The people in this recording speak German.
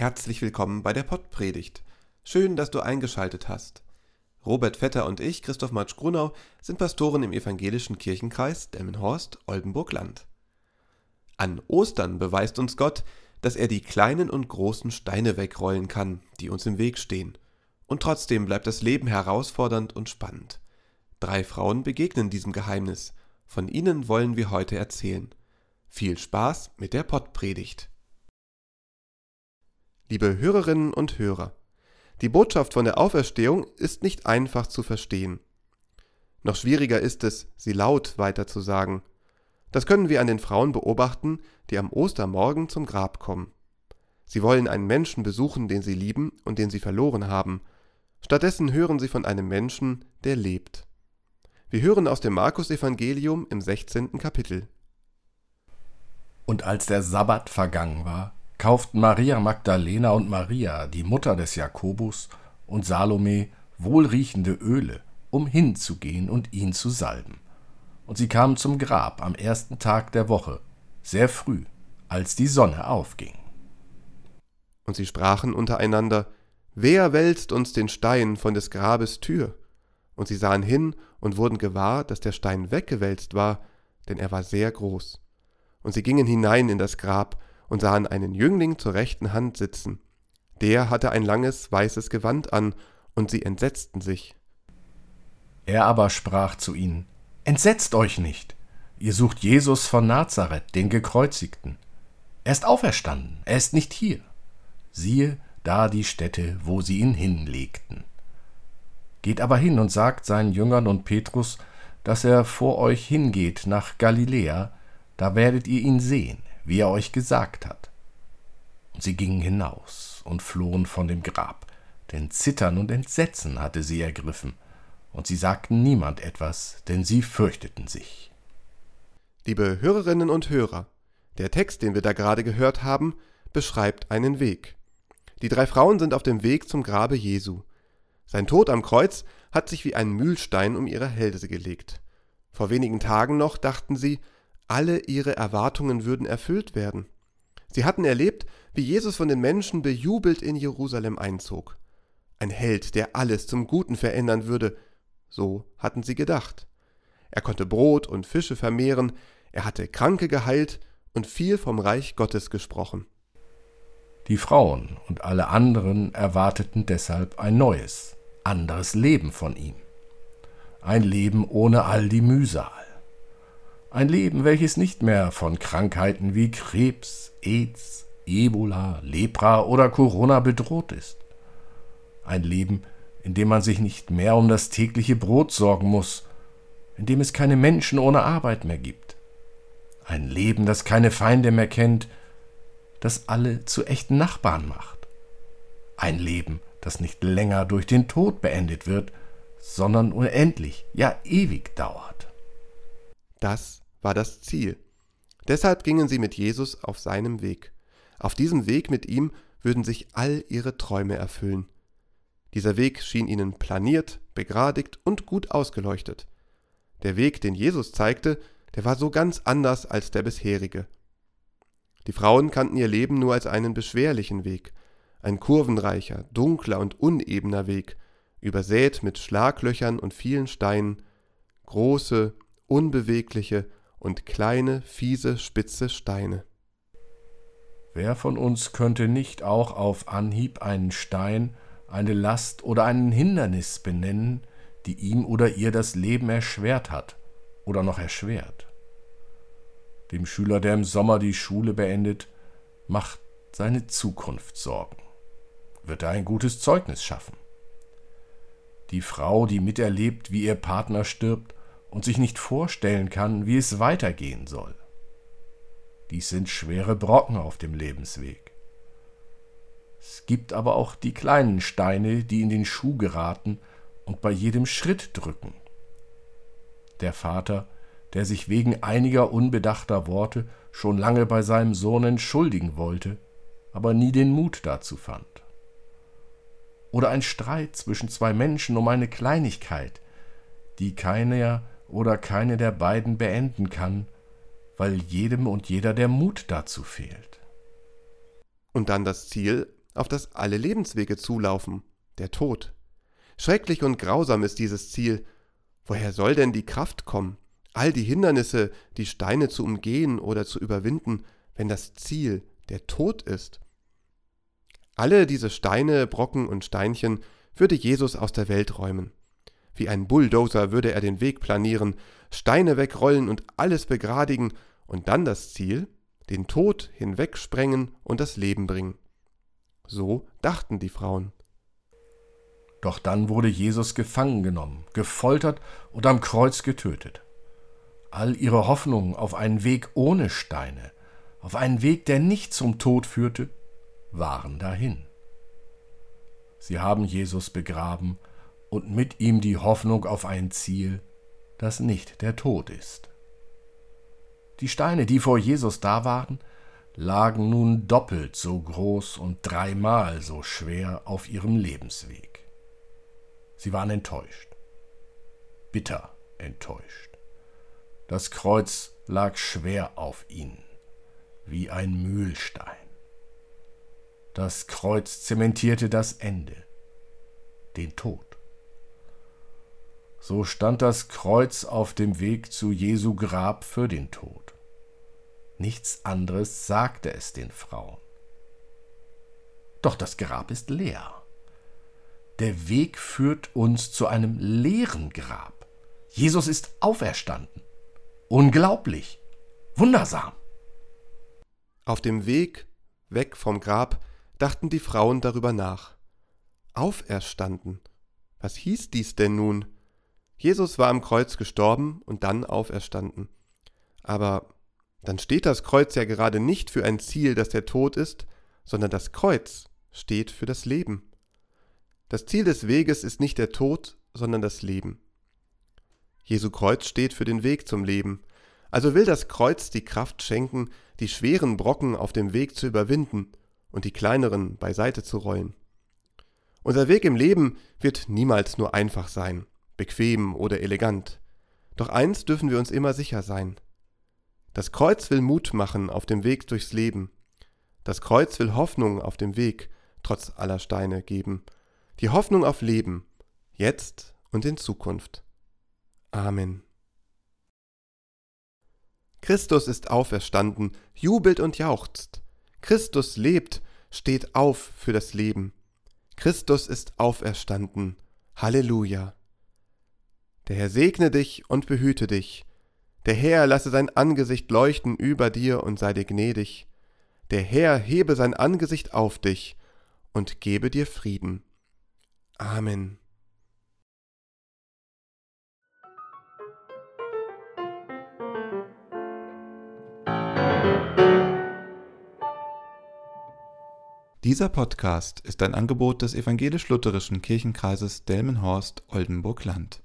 Herzlich willkommen bei der Pottpredigt. Schön, dass du eingeschaltet hast. Robert Vetter und ich, Christoph Matsch-Grunau, sind Pastoren im evangelischen Kirchenkreis Delmenhorst, Oldenburg-Land. An Ostern beweist uns Gott, dass er die kleinen und großen Steine wegrollen kann, die uns im Weg stehen. Und trotzdem bleibt das Leben herausfordernd und spannend. Drei Frauen begegnen diesem Geheimnis. Von ihnen wollen wir heute erzählen. Viel Spaß mit der Pottpredigt. Liebe Hörerinnen und Hörer, die Botschaft von der Auferstehung ist nicht einfach zu verstehen. Noch schwieriger ist es, sie laut weiterzusagen. Das können wir an den Frauen beobachten, die am Ostermorgen zum Grab kommen. Sie wollen einen Menschen besuchen, den sie lieben und den sie verloren haben. Stattdessen hören sie von einem Menschen, der lebt. Wir hören aus dem Markus-Evangelium im 16. Kapitel. Und als der Sabbat vergangen war, kauften Maria Magdalena und Maria, die Mutter des Jakobus, und Salome wohlriechende Öle, um hinzugehen und ihn zu salben. Und sie kamen zum Grab am ersten Tag der Woche, sehr früh, als die Sonne aufging. Und sie sprachen untereinander, Wer wälzt uns den Stein von des Grabes Tür? Und sie sahen hin und wurden gewahr, dass der Stein weggewälzt war, denn er war sehr groß. Und sie gingen hinein in das Grab und sahen einen Jüngling zur rechten Hand sitzen. Der hatte ein langes weißes Gewand an, und sie entsetzten sich. Er aber sprach zu ihnen, Entsetzt euch nicht, ihr sucht Jesus von Nazareth, den Gekreuzigten. Er ist auferstanden, er ist nicht hier. Siehe da die Stätte, wo sie ihn hinlegten. Geht aber hin und sagt seinen Jüngern und Petrus, dass er vor euch hingeht nach Galiläa, da werdet ihr ihn sehen wie er euch gesagt hat. Und sie gingen hinaus und flohen von dem Grab, denn Zittern und Entsetzen hatte sie ergriffen, und sie sagten niemand etwas, denn sie fürchteten sich. Liebe Hörerinnen und Hörer, der Text, den wir da gerade gehört haben, beschreibt einen Weg. Die drei Frauen sind auf dem Weg zum Grabe Jesu. Sein Tod am Kreuz hat sich wie ein Mühlstein um ihre Hälse gelegt. Vor wenigen Tagen noch dachten sie, alle ihre Erwartungen würden erfüllt werden. Sie hatten erlebt, wie Jesus von den Menschen bejubelt in Jerusalem einzog. Ein Held, der alles zum Guten verändern würde, so hatten sie gedacht. Er konnte Brot und Fische vermehren, er hatte Kranke geheilt und viel vom Reich Gottes gesprochen. Die Frauen und alle anderen erwarteten deshalb ein neues, anderes Leben von ihm. Ein Leben ohne all die Mühsal. Ein Leben, welches nicht mehr von Krankheiten wie Krebs, AIDS, Ebola, Lepra oder Corona bedroht ist. Ein Leben, in dem man sich nicht mehr um das tägliche Brot sorgen muss, in dem es keine Menschen ohne Arbeit mehr gibt. Ein Leben, das keine Feinde mehr kennt, das alle zu echten Nachbarn macht. Ein Leben, das nicht länger durch den Tod beendet wird, sondern unendlich, ja ewig dauert. Das war das Ziel. Deshalb gingen sie mit Jesus auf seinem Weg. Auf diesem Weg mit ihm würden sich all ihre Träume erfüllen. Dieser Weg schien ihnen planiert, begradigt und gut ausgeleuchtet. Der Weg, den Jesus zeigte, der war so ganz anders als der bisherige. Die Frauen kannten ihr Leben nur als einen beschwerlichen Weg, ein kurvenreicher, dunkler und unebener Weg, übersät mit Schlaglöchern und vielen Steinen, große, unbewegliche und kleine, fiese, spitze Steine. Wer von uns könnte nicht auch auf Anhieb einen Stein, eine Last oder einen Hindernis benennen, die ihm oder ihr das Leben erschwert hat oder noch erschwert? Dem Schüler, der im Sommer die Schule beendet, macht seine Zukunft Sorgen. Wird er ein gutes Zeugnis schaffen? Die Frau, die miterlebt, wie ihr Partner stirbt, und sich nicht vorstellen kann, wie es weitergehen soll. Dies sind schwere Brocken auf dem Lebensweg. Es gibt aber auch die kleinen Steine, die in den Schuh geraten und bei jedem Schritt drücken. Der Vater, der sich wegen einiger unbedachter Worte schon lange bei seinem Sohn entschuldigen wollte, aber nie den Mut dazu fand. Oder ein Streit zwischen zwei Menschen um eine Kleinigkeit, die keiner oder keine der beiden beenden kann, weil jedem und jeder der Mut dazu fehlt. Und dann das Ziel, auf das alle Lebenswege zulaufen, der Tod. Schrecklich und grausam ist dieses Ziel. Woher soll denn die Kraft kommen, all die Hindernisse, die Steine zu umgehen oder zu überwinden, wenn das Ziel der Tod ist? Alle diese Steine, Brocken und Steinchen würde Jesus aus der Welt räumen. Wie ein Bulldozer würde er den Weg planieren, Steine wegrollen und alles begradigen und dann das Ziel, den Tod hinwegsprengen und das Leben bringen. So dachten die Frauen. Doch dann wurde Jesus gefangen genommen, gefoltert und am Kreuz getötet. All ihre Hoffnungen auf einen Weg ohne Steine, auf einen Weg, der nicht zum Tod führte, waren dahin. Sie haben Jesus begraben und mit ihm die Hoffnung auf ein Ziel, das nicht der Tod ist. Die Steine, die vor Jesus da waren, lagen nun doppelt so groß und dreimal so schwer auf ihrem Lebensweg. Sie waren enttäuscht, bitter enttäuscht. Das Kreuz lag schwer auf ihnen, wie ein Mühlstein. Das Kreuz zementierte das Ende, den Tod. So stand das Kreuz auf dem Weg zu Jesu Grab für den Tod. Nichts anderes sagte es den Frauen. Doch das Grab ist leer. Der Weg führt uns zu einem leeren Grab. Jesus ist auferstanden. Unglaublich. Wundersam. Auf dem Weg weg vom Grab dachten die Frauen darüber nach. Auferstanden. Was hieß dies denn nun? Jesus war am Kreuz gestorben und dann auferstanden. Aber dann steht das Kreuz ja gerade nicht für ein Ziel, das der Tod ist, sondern das Kreuz steht für das Leben. Das Ziel des Weges ist nicht der Tod, sondern das Leben. Jesu Kreuz steht für den Weg zum Leben. Also will das Kreuz die Kraft schenken, die schweren Brocken auf dem Weg zu überwinden und die kleineren beiseite zu rollen. Unser Weg im Leben wird niemals nur einfach sein, bequem oder elegant. Doch eins dürfen wir uns immer sicher sein. Das Kreuz will Mut machen auf dem Weg durchs Leben. Das Kreuz will Hoffnung auf dem Weg, trotz aller Steine, geben. Die Hoffnung auf Leben, jetzt und in Zukunft. Amen. Christus ist auferstanden, jubelt und jauchzt. Christus lebt, steht auf für das Leben. Christus ist auferstanden. Halleluja. Der Herr segne dich und behüte dich. Der Herr lasse sein Angesicht leuchten über dir und sei dir gnädig. Der Herr hebe sein Angesicht auf dich und gebe dir Frieden. Amen. Dieser Podcast ist ein Angebot des evangelisch-lutherischen Kirchenkreises Delmenhorst-Oldenburg-Land.